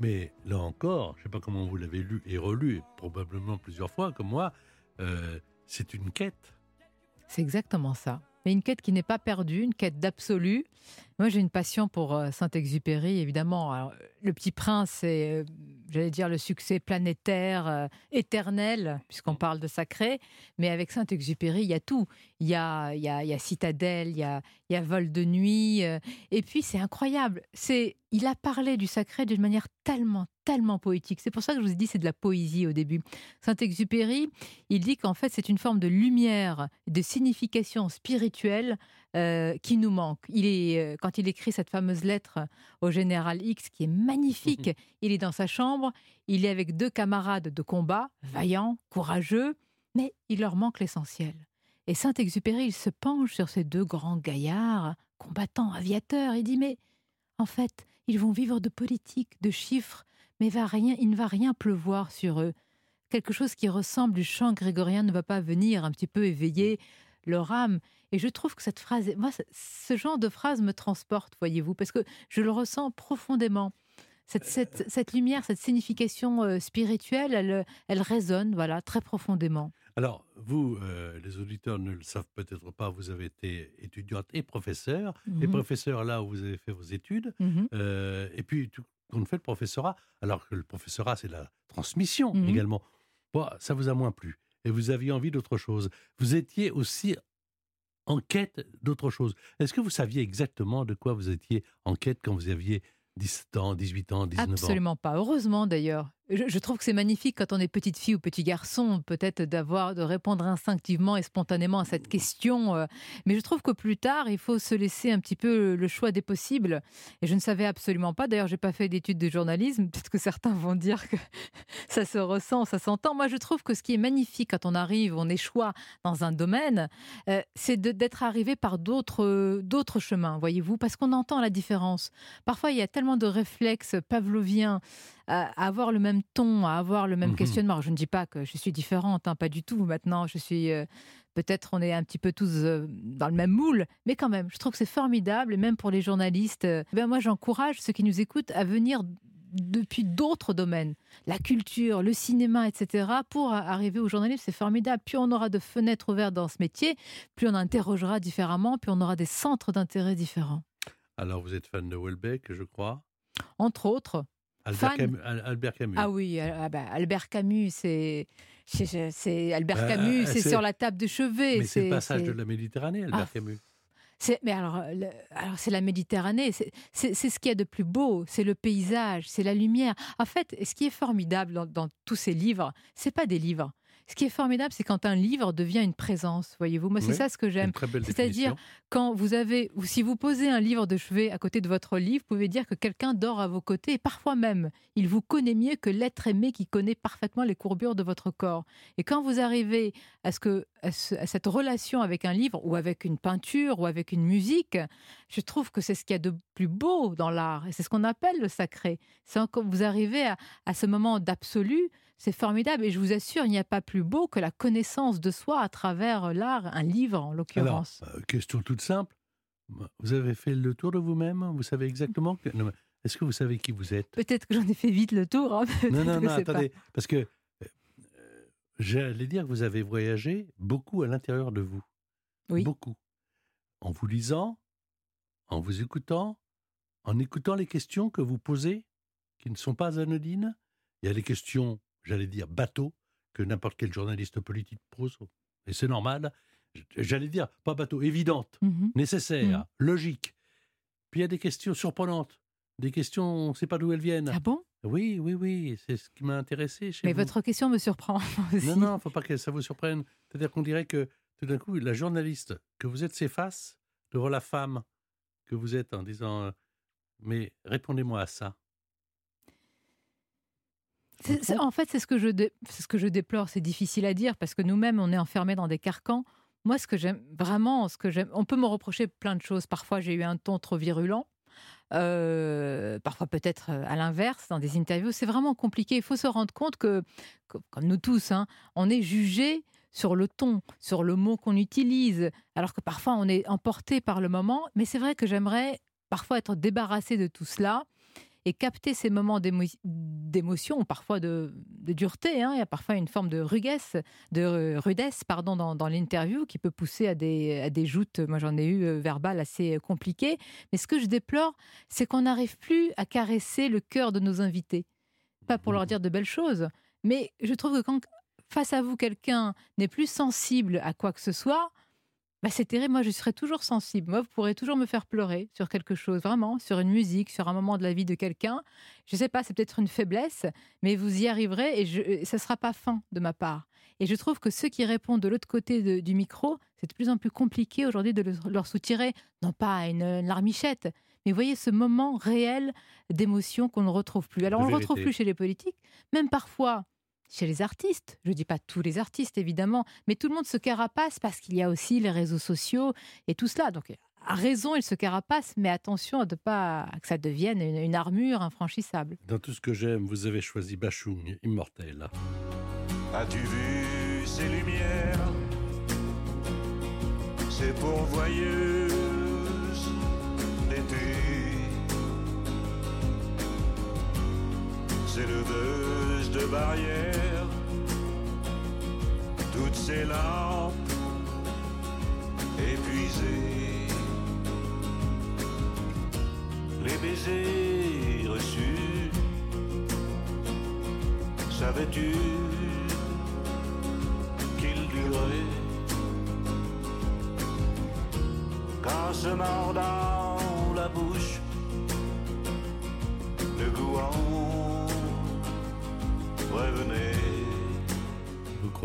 mais là encore, je ne sais pas comment vous l'avez lu et relu, probablement plusieurs fois, comme moi, euh, c'est une quête. C'est exactement ça. Mais une quête qui n'est pas perdue, une quête d'absolu. Moi, j'ai une passion pour euh, Saint-Exupéry, évidemment. Le Petit Prince, c'est, euh, j'allais dire, le succès planétaire, euh, éternel, puisqu'on parle de sacré. Mais avec Saint-Exupéry, il y a tout. Il y a, il y a, il y a Citadelle, il y a, il y a Vol de nuit. euh, et puis, c'est incroyable. C'est, il a parlé du sacré d'une manière tellement, tellement poétique. C'est pour ça que je vous ai dit c'est de la poésie au début. Saint-Exupéry, il dit qu'en fait, c'est une forme de lumière, de signification spirituelle euh, qui nous manque. Il est, euh, quand il écrit cette fameuse lettre au général X, qui est magnifique, il est dans sa chambre, il est avec deux camarades de combat, vaillants, courageux, mais il leur manque l'essentiel. Et Saint-Exupéry, il se penche sur ces deux grands gaillards, combattants, aviateurs, et dit Mais en fait, ils vont vivre de politique, de chiffres, mais va rien, il ne va rien pleuvoir sur eux. Quelque chose qui ressemble du chant grégorien ne va pas venir un petit peu éveiller leur âme. Et je trouve que cette phrase, moi, ce- genre de phrase me transporte, voyez-vous, parce que je le ressens profondément. Cette, cette, cette lumière, cette signification euh, spirituelle, elle, elle résonne, voilà, très profondément. Alors, vous, euh, les auditeurs ne le savent peut-être pas, vous avez été étudiante et professeur. Et Mhm. professeur là où vous avez fait vos études. Mhm. Euh, et puis, tout compte fait, le professorat, alors que le professorat, c'est la transmission Mhm. également. Bon, ça vous a moins plu. Et vous aviez envie d'autre chose. Vous étiez aussi en quête d'autre chose. Est-ce que vous saviez exactement de quoi vous étiez en quête quand vous aviez 17 ans, 18 ans, 19 ans? Absolument pas. Heureusement d'ailleurs. Je, trouve que c'est magnifique quand on est petite fille ou petit garçon, peut-être d'avoir de répondre instinctivement et spontanément à cette question. euh, Mais je trouve que plus tard, il faut se laisser un petit peu le choix des possibles. Et je ne savais absolument pas. D'ailleurs, j'ai pas fait d'études de journalisme. Peut-être que certains vont dire que ça se ressent, ça s'entend. Moi, je trouve que ce qui est magnifique quand on arrive, on échoue dans un domaine, euh, c'est d'être arrivé par d'autres d'autres chemins, voyez-vous, parce qu'on entend la différence. Parfois, il y a tellement de réflexes pavloviens à avoir le même ton, à avoir le même Mhm. questionnement. Alors, je ne dis pas que je suis différente, hein, pas du tout. Maintenant, je suis euh, peut-être on est un petit peu tous euh, dans le même moule, mais quand même, je trouve que c'est formidable. Et même pour les journalistes, euh, ben moi, j'encourage ceux qui nous écoutent à venir depuis d'autres domaines, la culture, le cinéma, etc., pour arriver au journalisme. C'est formidable. Plus on aura de fenêtres ouvertes dans ce métier, plus on interrogera différemment, plus on aura des centres d'intérêt différents. Alors, vous êtes fan de Welbeck, je crois? Entre autres, Albert Camus. Al- Albert Camus. Ah oui, ah bah, Albert Camus, c'est. Albert Euh, Camus, c'est c'est- sur la table de chevet. Mais c'est le passage de la Méditerranée, Albert Ah. Camus. Mais alors, euh, le- alors c'est la Méditerranée, c'est ce qu'il y a de plus beau, c'est le paysage, c'est la lumière. En fait, ce qui est formidable dans, dans tous ces livres, c'est pas des livres. Ce qui est formidable, c'est quand un livre devient une présence, voyez-vous. Moi, c'est Oui, ça ce que j'aime. C'est-à-dire, quand vous avez, ou si vous posez un livre de chevet à côté de votre livre, vous pouvez dire que quelqu'un dort à vos côtés et parfois même, il vous connaît mieux que l'être aimé qui connaît parfaitement les courbures de votre corps. Et quand vous arrivez à, ce que, à, ce- à cette relation avec un livre ou avec une peinture ou avec une musique, je trouve que c'est ce qu'il y a de plus beau dans l'art et c'est ce qu'on appelle le sacré. C'est quand vous arrivez à, à ce moment d'absolu, c'est formidable et je vous assure, il n'y a pas plus beau que la connaissance de soi à travers l'art, un livre en l'occurrence. euh, question toute simple. Vous avez fait le tour de vous-même? Vous savez exactement que... Est-ce que vous savez qui vous êtes? Peut-être que j'en ai fait vite le tour. hein, Non, non, non, pas- attendez. Parce que euh, euh, j'allais dire que vous avez voyagé beaucoup à l'intérieur de vous. Oui. Beaucoup. En vous lisant, en vous écoutant, en écoutant les questions que vous posez, qui ne sont pas anodines. Il y a les questions, j'allais dire, bateaux, que n'importe quel journaliste politique pose. Et c'est normal. J'allais dire, pas bateau, évidentes Mhm. nécessaires, Mhm. logiques. Puis il y a des questions surprenantes, des questions, on ne sait pas d'où elles viennent. Ah bon? Oui, oui, oui, c'est ce qui m'a intéressé chez Mais vous. votre question me surprend aussi. Non, non, faut pas que ça vous surprenne. C'est-à-dire qu'on dirait que tout d'un coup, la journaliste que vous êtes s'efface devant la femme que vous êtes en disant euh, Mais répondez-moi à ça En fait, c'est ce, que je dé- c'est ce que je déplore. C'est difficile à dire parce que nous-mêmes, on est enfermés dans des carcans. Moi, ce que j'aime vraiment, ce que j'aime, on peut me reprocher plein de choses. Parfois, j'ai eu un ton trop virulent. Euh, parfois, peut-être euh, à l'inverse, dans des interviews. C'est vraiment compliqué. Il faut se rendre compte que, que- comme nous tous, hein, on est jugé sur le ton, sur le mot qu'on utilise, alors que parfois on est emporté par le moment. Mais c'est vrai que j'aimerais parfois être débarrassé de tout cela et capter ces moments d'émo- d'émotion, parfois de, dureté. hein. Il y a parfois une forme de rudesse, de rudesse pardon, dans, dans l'interview qui peut pousser à des, à des joutes, moi j'en ai eu euh, verbales assez euh, compliquées. Mais ce que je déplore, c'est qu'on n'arrive plus à caresser le cœur de nos invités. Pas pour leur dire de belles choses, mais je trouve que quand face à vous, quelqu'un n'est plus sensible à quoi que ce soit, bah c'est terrible. Moi, je serai toujours sensible. Moi, vous pourrez toujours me faire pleurer sur quelque chose, vraiment, sur une musique, sur un moment de la vie de quelqu'un. Je sais pas, c'est peut-être une faiblesse, mais vous y arriverez et, je, et ça sera pas fin de ma part. Et je trouve que ceux qui répondent de l'autre côté de- du micro, c'est de plus en plus compliqué aujourd'hui de le- leur soutirer, non pas une, une larmichette, mais vous voyez ce moment réel d'émotion qu'on ne retrouve plus. Alors, on ne le retrouve plus chez les politiques, même parfois chez les artistes. Je ne dis pas tous les artistes, évidemment, mais tout le monde se carapace parce qu'il y a aussi les réseaux sociaux et tout cela. Donc, à raison, il se carapace, mais attention à ne pas que ça devienne une, une armure infranchissable. Dans tout ce que j'aime, vous avez choisi Bachung, immortel. As-tu vu ces lumières? Ces pourvoyeuses d'été Ces leveuses de barrières Toutes ces lampes épuisées. Les baisers reçus Savais-tu qu'il durait Quand se mord dans la bouche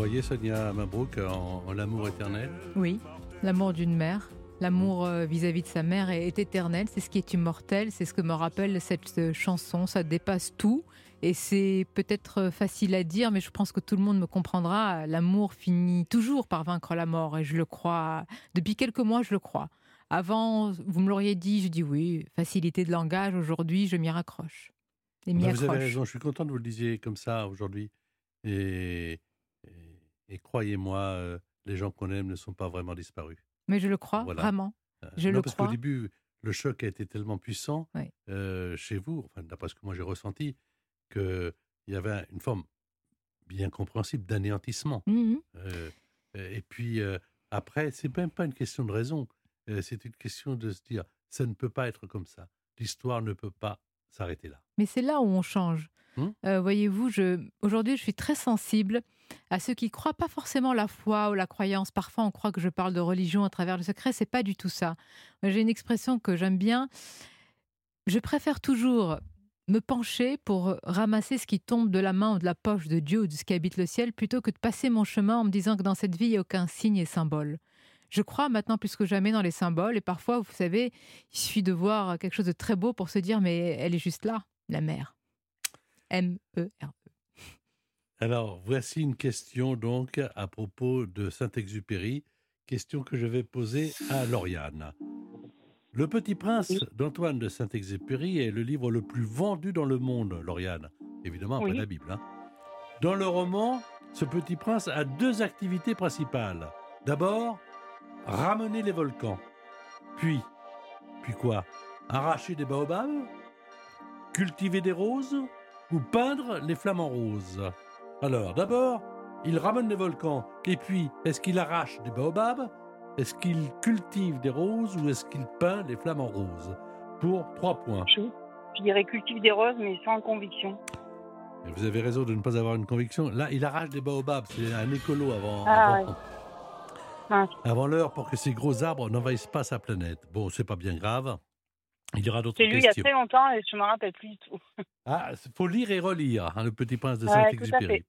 Vous croyez, Sonia Mabrouk, en, en l'amour éternel Oui, l'amour d'une mère. L'amour euh, vis-à-vis de sa mère est, éternel, c'est ce qui est immortel, c'est ce que me rappelle cette euh, chanson, ça dépasse tout. Et c'est peut-être euh, facile à dire, mais je pense que tout le monde me comprendra. L'amour finit toujours par vaincre la mort, et je le crois. Depuis quelques mois, je le crois. Avant, vous me l'auriez dit, je dis oui, facilité de langage. Aujourd'hui, je m'y raccroche. Et m'y Ben, Vous avez raison, je suis content de vous le disiez comme ça aujourd'hui. Et, et, croyez-moi, euh, les gens qu'on aime ne sont pas vraiment disparus. Mais je le crois, Voilà. vraiment. Euh, Je non, le parce crois. qu'au début, le choc a été tellement puissant Oui. euh, chez vous, enfin, d'après ce que moi j'ai ressenti, qu'il y avait une forme bien compréhensible d'anéantissement. Euh, et puis euh, après, c'est même pas une question de raison, c'est une question de se dire, ça ne peut pas être comme ça. L'histoire ne peut pas s'arrêter là. Mais c'est là où on change. Euh, Voyez-vous, aujourd'hui, je suis très sensible à ceux qui croient pas forcément la foi ou la croyance. Parfois, on croit que je parle de religion à travers le secret. C'est pas du tout ça. J'ai une expression que j'aime bien. Je préfère toujours me pencher pour ramasser ce qui tombe de la main ou de la poche de Dieu ou de ce qui habite le ciel, plutôt que de passer mon chemin en me disant que dans cette vie, il n'y a aucun signe et symbole. Je crois maintenant plus que jamais dans les symboles, et parfois, vous savez, il suffit de voir quelque chose de très beau pour se dire, mais elle est juste là, la mer. M-E-R. Alors, voici une question donc à propos de Saint-Exupéry, question que je vais poser à Lauriane. Le Petit Prince d'Antoine de Saint-Exupéry est le livre le plus vendu dans le monde, Lauriane. Évidemment, après Oui. la Bible. hein. Dans le roman, ce Petit Prince a deux activités principales. D'abord, ramener les volcans. Puis, puis quoi? Arracher des baobabs? Cultiver des roses? Ou peindre les flamants roses? Alors, d'abord, il ramène des volcans. Et puis, est-ce qu'il arrache des baobabs? Est-ce qu'il cultive des roses ou est-ce qu'il peint les flamants roses? Pour trois points. Je, je dirais cultive des roses, mais sans conviction. Et vous avez raison de ne pas avoir une conviction. Là, il arrache des baobabs. C'est un écolo avant, Ah, avant l'heure pour que ces gros arbres n'envahissent pas sa planète. Bon, c'est pas bien grave. Il y aura d'autres C'est lu il y a questions. très longtemps et je me rappelle plus du tout. Ah, il faut lire et relire, hein, Le Petit Prince de Saint-Exupéry.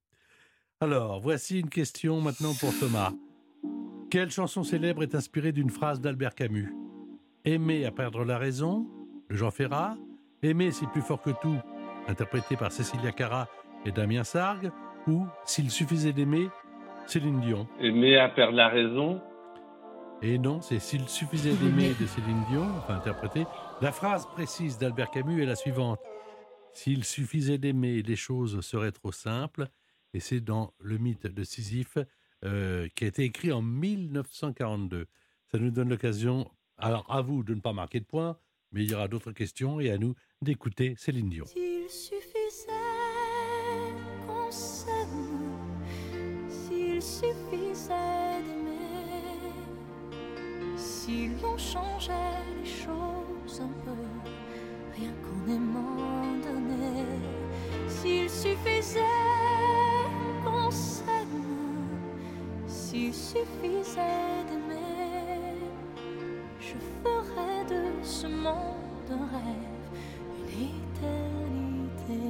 Alors, voici une question maintenant pour Thomas. Quelle chanson célèbre est inspirée d'une phrase d'Albert Camus? Aimer à perdre la raison de Jean Ferrat, Aimer c'est plus fort que tout, interprété par Cécilia Cara et Damien Sargue, ou S'il suffisait d'aimer, Céline Dion. Aimer à perdre la raison. Et non, c'est S'il suffisait d'aimer de Céline Dion, enfin interprété. La phrase précise d'Albert Camus est la suivante. S'il suffisait d'aimer, les choses seraient trop simples. Et c'est dans le mythe de Sisyphe euh, qui a été écrit en 1942. Ça nous donne l'occasion, alors à vous de ne pas marquer de points, mais il y aura d'autres questions et à nous d'écouter Céline Dion. S'il suffisait si l'on changeait les choses un peu, rien qu'en aimant donner, s'il suffisait qu'on s'aime, s'il suffisait d'aimer, je ferais de ce monde un rêve, une éternité.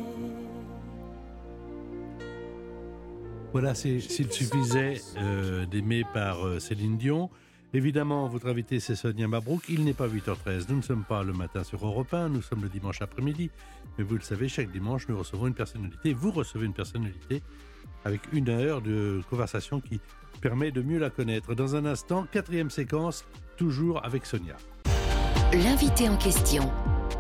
Voilà, c'est S'il suffisait euh, d'aimer par euh, Céline Dion. Évidemment, votre invité, c'est Sonia Mabrouk. Il n'est pas 8h13. Nous ne sommes pas le matin sur Europe 1. Nous sommes le dimanche après-midi. Mais vous le savez, chaque dimanche, nous recevons une personnalité. Vous recevez une personnalité avec une heure de conversation qui permet de mieux la connaître. Dans un instant, quatrième séquence, toujours avec Sonia. L'invité en question,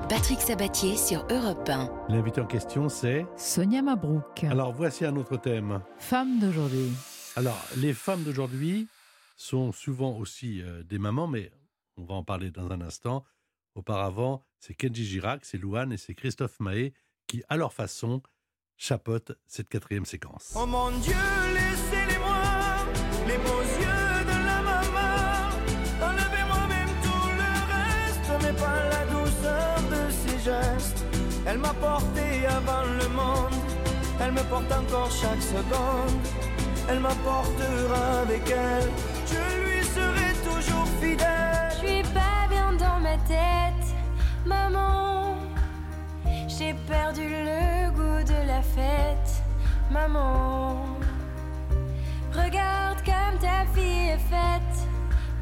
Patrick Sabatier sur Europe 1. L'invité en question, c'est... Sonia Mabrouk, Alors, voici un autre thème. femme d'aujourd'hui. Alors, les femmes d'aujourd'hui sont souvent aussi euh, des mamans, mais on va en parler dans un instant. Auparavant, c'est Kenji Girac, c'est Louane et c'est Christophe Mahé qui, à leur façon, chapeautent cette quatrième séquence. Oh mon Dieu, laissez-les-moi, les beaux yeux de la maman. Enlevez-moi même tout le reste, mais pas la douceur de ses gestes. Elle m'a porté avant le monde, elle me porte encore chaque seconde. Elle m'apportera avec elle, maman. J'ai perdu le goût de la fête, maman. Regarde comme ta fille est faite,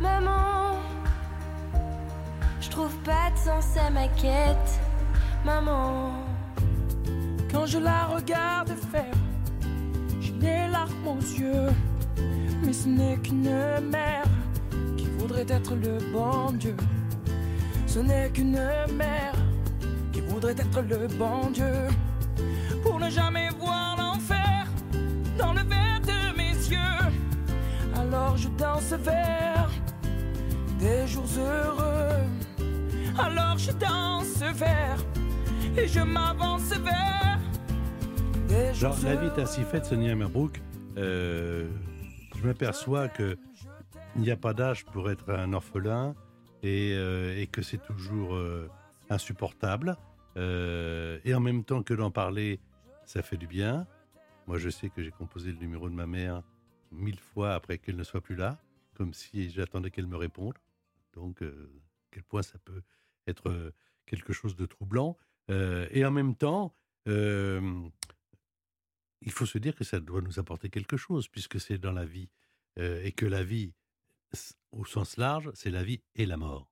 maman. Je trouve pas de sens à ma quête, maman. Quand je la regarde faire, j'ai les larmes aux yeux. Mais ce n'est qu'une mère qui voudrait être le bon Dieu. Ce n'est qu'une mère qui voudrait être le bon Dieu. Pour ne jamais voir l'enfer dans le verre de mes yeux. Alors je danse vers des jours heureux. Alors je danse vers et je m'avance vers des jours Alors, la vie est heureux. ainsi faite, Sonia Mabrouk. Euh, je m'aperçois que il n'y a pas d'âge pour être un orphelin et, euh, et que c'est toujours euh, insupportable. Euh, et en même temps que d'en parler, ça fait du bien. Moi, je sais que j'ai composé le numéro de ma mère mille fois après qu'elle ne soit plus là, comme si j'attendais qu'elle me réponde. Donc, euh, quel point ça peut être quelque chose de troublant. Et en même temps, il faut se dire que ça doit nous apporter quelque chose, puisque c'est dans la vie, et que la vie, au sens large, c'est la vie et la mort.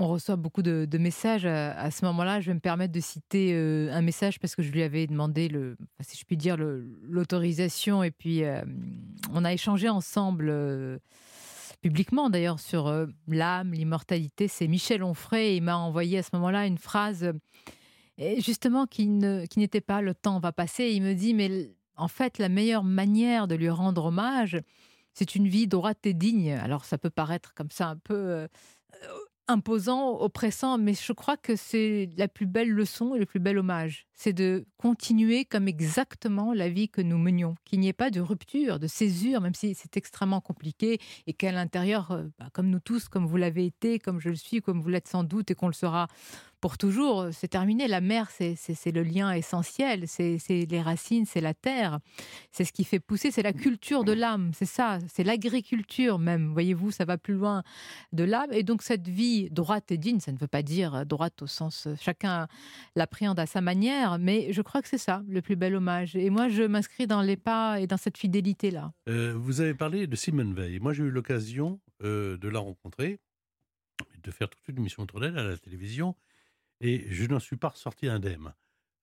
On reçoit beaucoup de, messages à, à ce moment-là. Je vais me permettre de citer euh, un message parce que je lui avais demandé, le, si je puis dire, l'autorisation. Et puis, euh, on a échangé ensemble, euh, publiquement d'ailleurs, sur euh, l'âme, l'immortalité. C'est Michel Onfray. Et il m'a envoyé à ce moment-là une phrase, euh, et justement, qui n'était pas le temps va passer. Il me dit, mais en fait, la meilleure manière de lui rendre hommage, c'est une vie droite et digne. Alors, ça peut paraître comme ça un peu. euh, imposant, oppressant, mais je crois que c'est la plus belle leçon et le plus bel hommage. C'est de continuer comme exactement la vie que nous menions, qu'il n'y ait pas de rupture, de césure, même si c'est extrêmement compliqué et qu'à l'intérieur, euh, bah, comme nous tous, comme vous l'avez été, comme je le suis, comme vous l'êtes sans doute et qu'on le sera pour toujours, euh, c'est terminé. La mer, c'est le lien essentiel, c'est les racines, c'est la terre, c'est ce qui fait pousser, c'est la culture de l'âme, c'est ça, c'est l'agriculture même, voyez-vous, ça va plus loin de l'âme. Et donc cette vie droite et digne, ça ne veut pas dire euh, droite au sens, euh, chacun l'appréhende à sa manière, mais je crois que c'est ça, le plus bel hommage. Et moi, je m'inscris dans les pas et dans cette fidélité-là. Vous avez parlé de Simone Veil. Moi, j'ai eu l'occasion de la rencontrer. de faire toute une émission autour d'elle à la télévision, et je n'en suis pas ressorti indemne.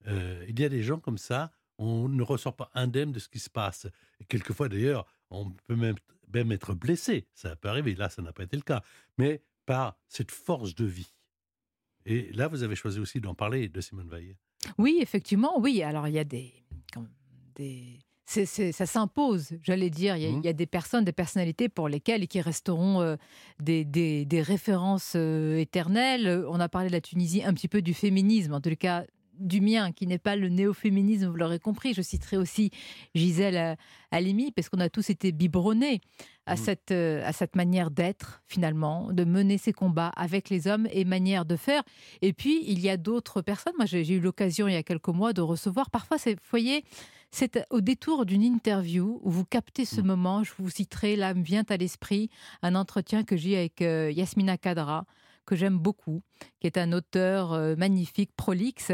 Euh, il y a des gens comme ça, on ne ressort pas indemne de ce qui se passe. Et quelquefois, d'ailleurs, on peut même, même être blessé. Ça peut arriver. Là, ça n'a pas été le cas. Mais par cette force de vie. Et là, vous avez choisi aussi d'en parler de Simone Veil. Oui, effectivement, oui. Alors, il y a des. Ça s'impose, j'allais dire. Il y, a, Mhm. il y a des personnes, des personnalités pour lesquelles et qui resteront euh, des, des- des références euh, éternelles. On a parlé de la Tunisie, un petit peu du féminisme, en tout cas du mien, qui n'est pas le néo-féminisme, vous l'aurez compris. Je citerai aussi Gisèle euh, Halimi, parce qu'on a tous été biberonnés à, Mhm. cette, à cette manière d'être, finalement, de mener ses combats avec les hommes et manière de faire. Et puis, il y a d'autres personnes. Moi, j'ai eu l'occasion, il y a quelques mois, de recevoir. Parfois, vous voyez, c'est au détour d'une interview où vous captez ce Mm. moment. Je vous citerai, là, me vient à l'esprit un entretien que j'ai eu avec euh, Yasmina Kadra, que j'aime beaucoup, qui est un auteur euh, magnifique, prolixe.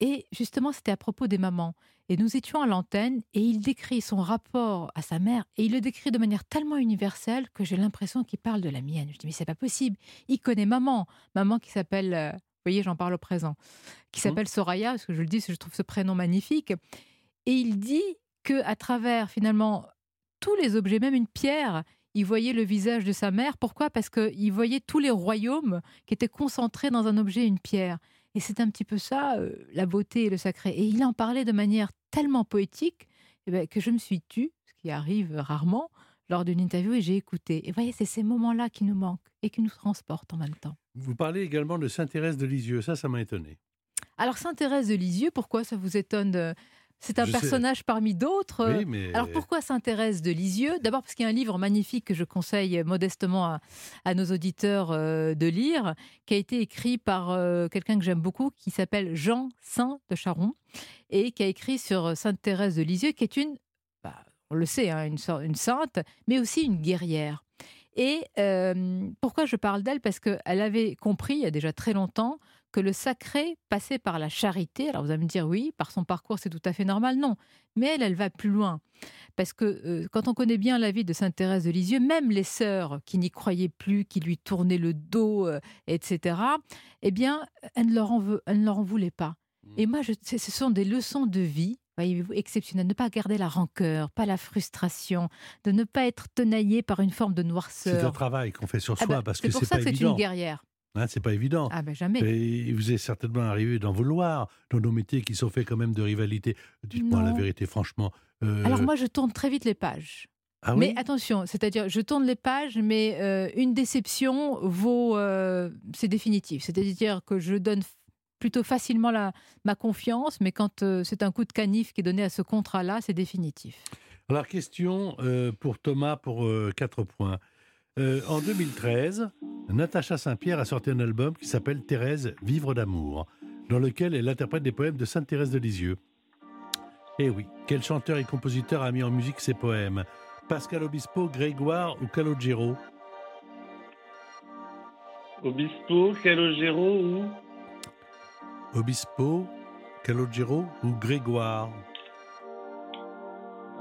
Et justement, c'était à propos des mamans. Et nous étions à l'antenne et il décrit son rapport à sa mère et il le décrit de manière tellement universelle que j'ai l'impression qu'il parle de la mienne. Je dis mais c'est pas possible. Il connaît maman, maman qui s'appelle, euh, vous voyez, j'en parle au présent, qui s'appelle Soraya parce que je le dis, je trouve ce prénom magnifique. Et il dit que à travers finalement tous les objets, même une pierre, il voyait le visage de sa mère. Pourquoi? Parce qu'il voyait tous les royaumes qui étaient concentrés dans un objet, une pierre. Et c'est un petit peu ça, euh, la beauté et le sacré. Et il en parlait de manière tellement poétique eh ben, que je me suis tue, ce qui arrive rarement, lors d'une interview et j'ai écouté. Et vous voyez, c'est ces moments-là qui nous manquent et qui nous transportent en même temps. Vous parlez également de Sainte-Thérèse de Lisieux. Ça, ça m'a étonné. Alors, Sainte-Thérèse de Lisieux, pourquoi ça vous étonne de- C'est un Je sais. personnage parmi d'autres. Oui, mais. Alors pourquoi Sainte-Thérèse de Lisieux D'abord parce qu'il y a un livre magnifique que je conseille modestement à, à nos auditeurs euh, de lire, qui a été écrit par euh, quelqu'un que j'aime beaucoup, qui s'appelle Jean Saint de Charon, et qui a écrit sur Sainte-Thérèse de Lisieux, qui est une, bah, on le sait, hein, une, sainte, mais aussi une guerrière. Et euh, pourquoi je parle d'elle? Parce qu'elle avait compris, il y a déjà très longtemps, que le sacré passait par la charité. Alors vous allez me dire, oui, par son parcours, c'est tout à fait normal. Non, mais elle, elle va plus loin. Parce que euh, quand on connaît bien la vie de Sainte Thérèse de Lisieux, même les sœurs qui n'y croyaient plus, qui lui tournaient le dos, euh, etc., eh bien, elle ne leur en, veut- elle ne leur en voulait pas. Et moi, je, ce ce sont des leçons de vie, voyez-vous, exceptionnelles. Ne pas garder la rancœur, pas la frustration, de ne pas être tenaillé par une forme de C'est un noirceur. travail qu'on fait sur Ah soi ben, parce c'est que pour c'est ça pas que c'est une guerrière. Hein, c'est pas évident. Ah ben jamais. Et vous êtes certainement arrivé d'en vouloir dans nos métiers qui sont faits quand même de rivalité. Dites-moi la vérité, franchement. Euh, Alors moi, je tourne très vite les pages. ah oui Mais attention, c'est-à-dire, je tourne les pages, mais euh, une déception vaut. euh, c'est définitif. C'est-à-dire que je donne plutôt facilement la, ma confiance, mais quand c'est un coup de canif qui est donné à ce contrat-là, c'est définitif. Alors, question pour Thomas pour 4 points. Euh, en 2013, Natacha Saint-Pierre a sorti un album qui s'appelle Thérèse, Vivre d'amour, dans lequel elle interprète des poèmes de Sainte Thérèse de Lisieux. Eh oui, quel chanteur et compositeur a mis en musique ces poèmes? Pascal Obispo, Grégoire ou Calogero? Obispo, Calogero ou? Obispo, Calogero ou Grégoire?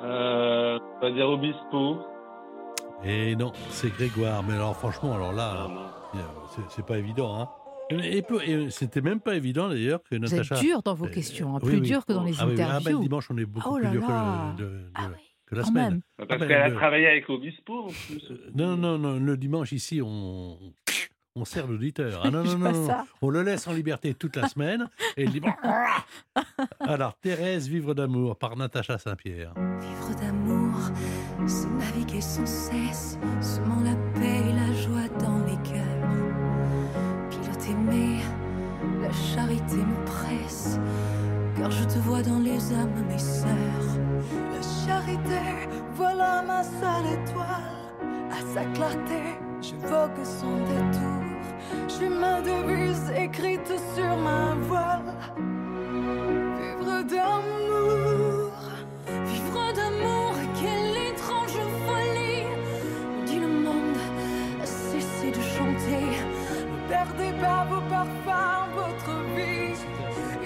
Euh, On va dire Obispo. Eh non, c'est Grégoire. Mais alors, franchement, alors là, euh, c'est- pas évident. Hein. Et, peu- et c'était même pas évident d'ailleurs que Vous Natacha. êtes dur dans vos Euh, questions, hein, plus oui. dur que dans les Ah oui. Ah, ben, interviews. le dimanche, on est beaucoup Oh plus là dur que, là. le- de- de- Ah que la quand semaine. même. Parce Ah ben, qu'elle a travaillé avec Obispo en plus. Euh, Non, non, non, le dimanche ici, on, on sert l'auditeur. Ah non, non, non, on le laisse en liberté toute la semaine. Et le dimanche. Alors, Thérèse, Vivre d'amour par Natacha Saint-Pierre. Vivre d'amour, sans cesse, semant la paix et la joie dans les cœurs. Piloter mais la charité me presse, car je te vois dans les âmes, mes sœurs. La charité, voilà ma seule étoile. À sa clarté, j'évoque son détour. J'ai ma devise écrite sur ma voile. Vivre d'amour, vivre d'amour, Pas vos parfums, votre vie.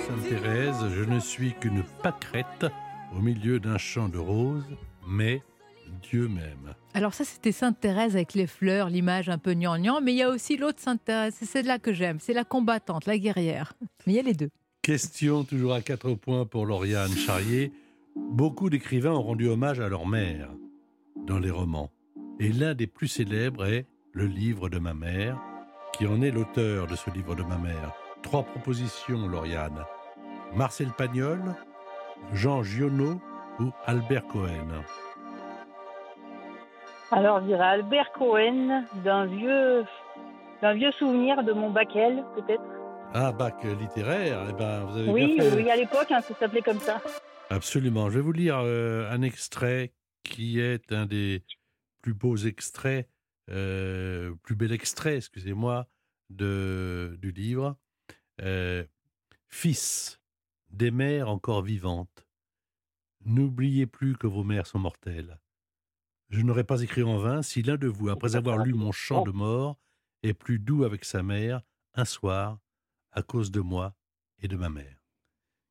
Sainte Thérèse, je ne suis qu'une pâquerette au milieu d'un champ de roses, mais Dieu m'aime. Alors ça, c'était Sainte Thérèse avec les fleurs, l'image un peu gnangnan, mais il y a aussi l'autre Sainte Thérèse, c'est celle-là que j'aime, c'est la combattante, la guerrière. Mais il y a les deux. Question toujours à quatre points pour Lauriane Charrier. Beaucoup d'écrivains ont rendu hommage à leur mère dans les romans. Et l'un des plus célèbres est Le livre de ma mère, qui en est l'auteur de ce livre de ma mère? Trois propositions, Lauriane. Marcel Pagnol, Jean Giono ou Albert Cohen? Alors, je dirais Albert Cohen, d'un vieux, d'un vieux souvenir de mon bac L, peut-être. Ah, bac littéraire, eh ben, vous avez Oui, bien fait. oui, à l'époque, hein, ça s'appelait comme ça. Absolument. Je vais vous lire euh, un extrait qui est un des plus beaux extraits, euh, plus bel extrait, excusez-moi, de, du livre. Euh, Fils des mères encore vivantes, n'oubliez plus que vos mères sont mortelles. Je n'aurais pas écrit en vain si l'un de vous, après avoir lu mon chant de mort, est plus doux avec sa mère un soir à cause de moi et de ma mère.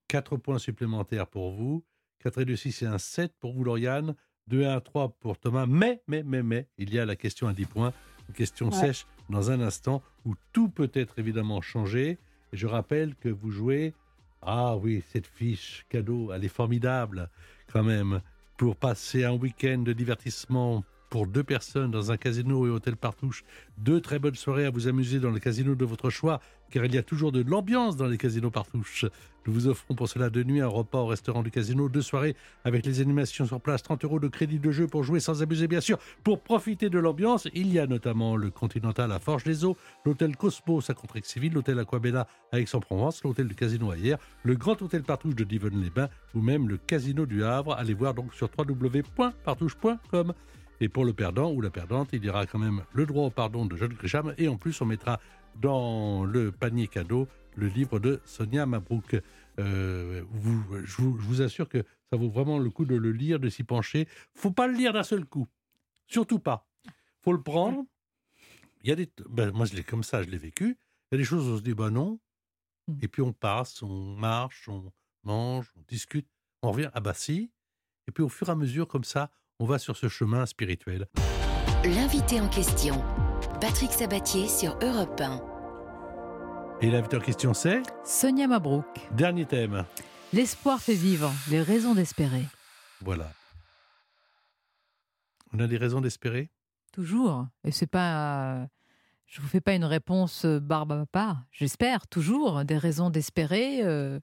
Quatre points supplémentaires pour vous. 4 et 2, 6 et 1, 7 pour vous, Lauriane. 2 et 1, 3 pour Thomas. Mais, mais, mais, mais, il y a la question à 10 points. Une question Ouais. sèche dans un instant où tout peut être évidemment changé. Et je rappelle que vous jouez. Ah oui, cette fiche cadeau, elle est formidable quand même. Pour passer un week-end de divertissement pour deux personnes dans un casino et hôtel Partouche. Deux très bonnes soirées à vous amuser dans le casino de votre choix, car il y a toujours de l'ambiance dans les casinos Partouche. Nous vous offrons pour cela deux nuits, un repas au restaurant du casino, deux soirées avec les animations sur place, 30 euros de crédit de jeu pour jouer sans abuser, bien sûr. Pour profiter de l'ambiance, il y a notamment le Continental à Forges-les-Eaux, l'hôtel Cosmos à Contrexéville, l'hôtel Aquabella à Aix-en-Provence, l'hôtel du Casino Hier, le grand hôtel Partouche de Divonne-les-Bains ou même le Casino du Havre. Allez voir donc sur www.partouche.com. Et pour le perdant ou la perdante, il y aura quand même le droit au pardon de John Grisham et en plus on mettra dans le panier cadeau le livre de Sonia Mabrouk. Euh, vous, je, vous, je vous assure que ça vaut vraiment le coup de le lire, de s'y pencher. Faut pas le lire d'un seul coup, surtout pas. Faut le prendre. Il y a des, ben, moi je l'ai comme ça, je l'ai vécu. Il y a des choses où on se dit bah non, Mm. et puis on passe, on marche, on mange, on discute, on revient ah bah si. Et puis au fur et à mesure comme ça, on va sur ce chemin spirituel. L'invité en question, Patrick Sabatier sur Europe 1. Et l'invité en question c'est Sonia Mabrouk. dernier thème. L'espoir fait vivre, les raisons d'espérer. Voilà. On a des raisons d'espérer? Toujours. Et c'est pas. Je vous fais pas une réponse euh, barbe à papa. J'espère toujours des raisons d'espérer. euh,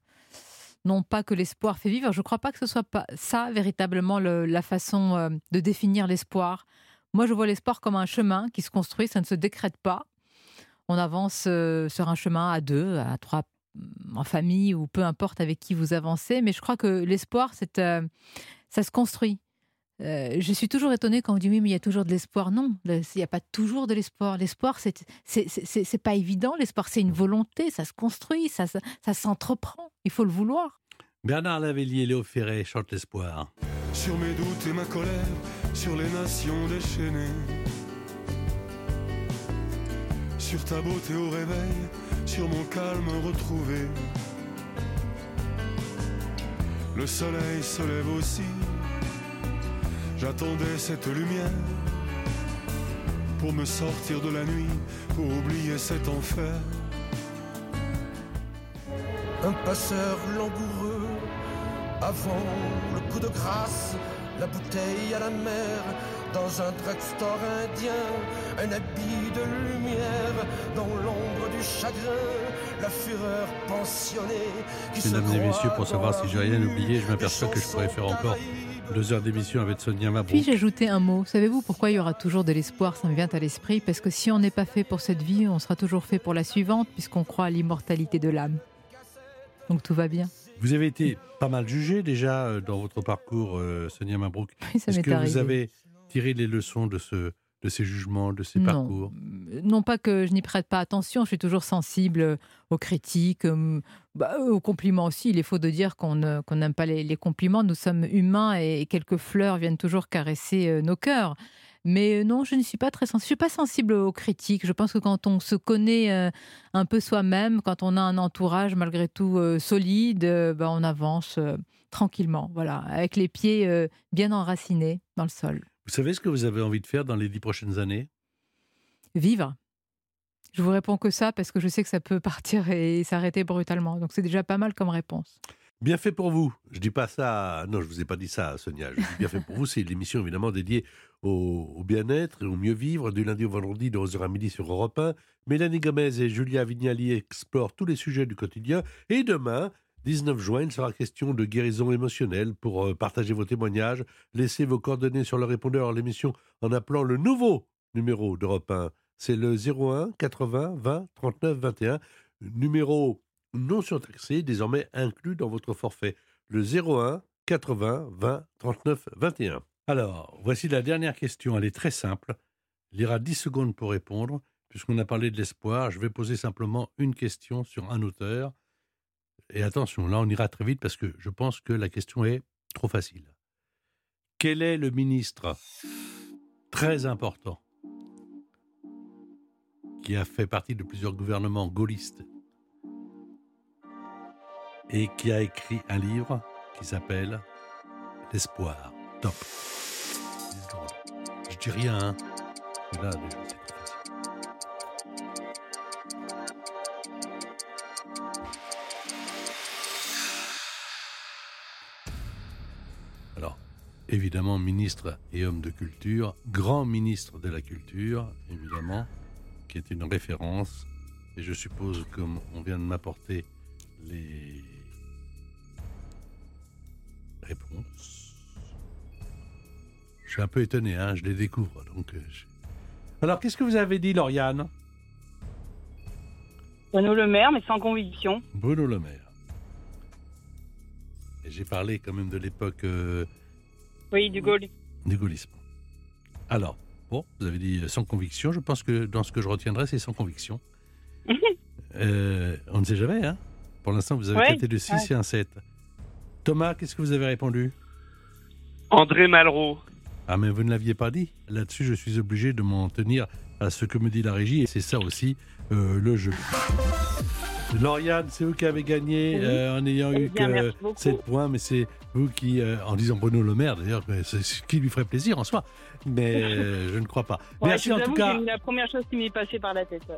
non pas que l'espoir fait vivre. Je ne crois pas que ce soit pas ça véritablement le- la façon euh, de définir l'espoir. Moi, je vois l'espoir comme un chemin qui se construit. Ça ne se décrète pas. On avance euh, sur un chemin à deux, à trois, en famille ou peu importe avec qui vous avancez. Mais je crois que l'espoir, c'est euh, ça se construit. Euh, je suis toujours étonnée quand on dit oui, mais il y a toujours de l'espoir. Non, il n'y a pas toujours de l'espoir. L'espoir, c'est c'est- c'est c'est- c'est pas évident. L'espoir, c'est une volonté, ça se construit, ça, ça s'entreprend. Il faut le vouloir. Bernard Lavellier et Léo Ferré chantent l'espoir. sur mes doutes et ma colère, sur les nations déchaînées. Sur ta beauté au réveil, sur mon calme retrouvé. Le soleil se lève aussi, j'attendais cette lumière pour me sortir de la nuit, pour oublier cet enfer. un passeur langoureux. Avant le coup de grâce, la bouteille à la mer, dans un drugstore indien, un habit de lumière, dans l'ombre du chagrin, la fureur pensionnée qui se Mesdames et messieurs, pour savoir si j'ai rien oublié, je m'aperçois que je pourrais faire encore. Deux heures d'émission avec Sonia Mabrouk. Puis-je ajouter un mot? Savez-vous pourquoi il y aura toujours de l'espoir? Ça me vient à l'esprit. Parce que si on n'est pas fait pour cette vie, on sera toujours fait pour la suivante, puisqu'on croit à l'immortalité de l'âme. Donc tout va bien. Vous avez été pas mal jugé déjà euh, dans votre parcours, euh, Sonia Mabrouk. Oui, ça Est-ce que vous avez tiré les leçons de, ce, de ces jugements, de ces non. parcours Non pas que je n'y prête pas attention, je suis toujours sensible aux critiques, euh, bah, aux compliments aussi. Il est faux de dire qu'on qu'on n'aime pas les, les compliments. Nous sommes humains et quelques fleurs viennent toujours caresser euh, nos cœurs. Mais euh, non, je ne suis pas très sensible. Je suis pas sensible aux critiques. Je pense que quand on se connaît euh, un peu soi-même, quand on a un entourage malgré tout euh, solide, euh, bah, on avance euh, tranquillement, voilà, avec les pieds euh, bien enracinés dans le sol. Vous savez ce que vous avez envie de faire dans les dix prochaines années? Vivre. Je vous réponds que ça parce que je sais que ça peut partir et s'arrêter brutalement. Donc c'est déjà pas mal comme réponse. Bien fait pour vous. Je dis pas ça. Non, je vous ai pas dit ça, Sonia. Je dis bien fait pour vous. C'est l'émission évidemment dédiée au, au bien-être et au mieux vivre du lundi au vendredi de 11h à midi sur Europe 1. Mélanie Gomez et Julia Vignali explorent tous les sujets du quotidien. Et demain, 19 juin, il sera question de guérison émotionnelle. Pour euh, partager vos témoignages, laissez vos coordonnées sur le répondeur à l'émission en appelant le nouveau numéro d'Europe 1. C'est le 01 80 20 39 21. Numéro non surtaxé, désormais inclus dans votre forfait. Le 01 80 20 39 21. Alors, voici la dernière question. Elle est très simple. Il y aura 10 secondes pour répondre. Puisqu'on a parlé de l'espoir, je vais poser simplement une question sur un auteur. Et attention, là on ira très vite parce que je pense que la question est trop facile. Quel est le ministre très important qui a fait partie de plusieurs gouvernements gaullistes et qui a écrit un livre qui s'appelle L'espoir. Top. 10 secondes. Je dis rien, hein. Là, Alors, évidemment, ministre et homme de culture, grand ministre de la culture, évidemment, qui est une référence. Et je suppose, comme on vient de m'apporter les réponses, je suis un peu étonné, hein, je les découvre. Donc, euh, je- Alors, qu'est-ce que vous avez dit, Lauriane? Bruno Le Maire, mais sans conviction. Bruno Le Maire. J'ai parlé quand même de l'époque euh, Oui, du Gaulle. du gaullisme. Alors, bon, vous avez dit euh, sans conviction. Je pense que dans ce que je retiendrai, c'est sans conviction. Euh, on ne sait jamais, hein Pour l'instant, vous avez Ouais, capté de 6 ouais. et un 7. Thomas, qu'est-ce que vous avez répondu? André Malraux. Ah, mais vous ne l'aviez pas dit. Là-dessus, je suis obligé de m'en tenir à ce que me dit la régie, et c'est ça aussi euh, le jeu. Lauriane, c'est vous qui avez gagné Oui. euh, en ayant Eh eu que merci beaucoup. 7 points, mais c'est vous qui, euh, en disant Bruno Le Maire d'ailleurs, c'est ce qui lui ferait plaisir en soi, mais euh, je ne crois pas. Ouais, merci en tout cas. c'est la première chose qui m'est passée par la tête. ouais.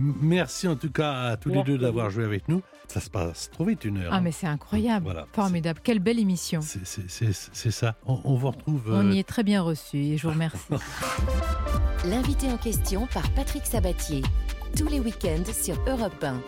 Merci en tout cas à tous les deux d'avoir joué avec nous. Ça se passe trop vite une heure. Ah, hein. mais c'est incroyable. Voilà. Formidable. Quelle belle émission. C'est- ça. On, on vous retrouve. On euh, y est très bien reçu et je vous remercie. L'invité en question par Patrick Sabatier. Tous les week-ends sur Europe 1.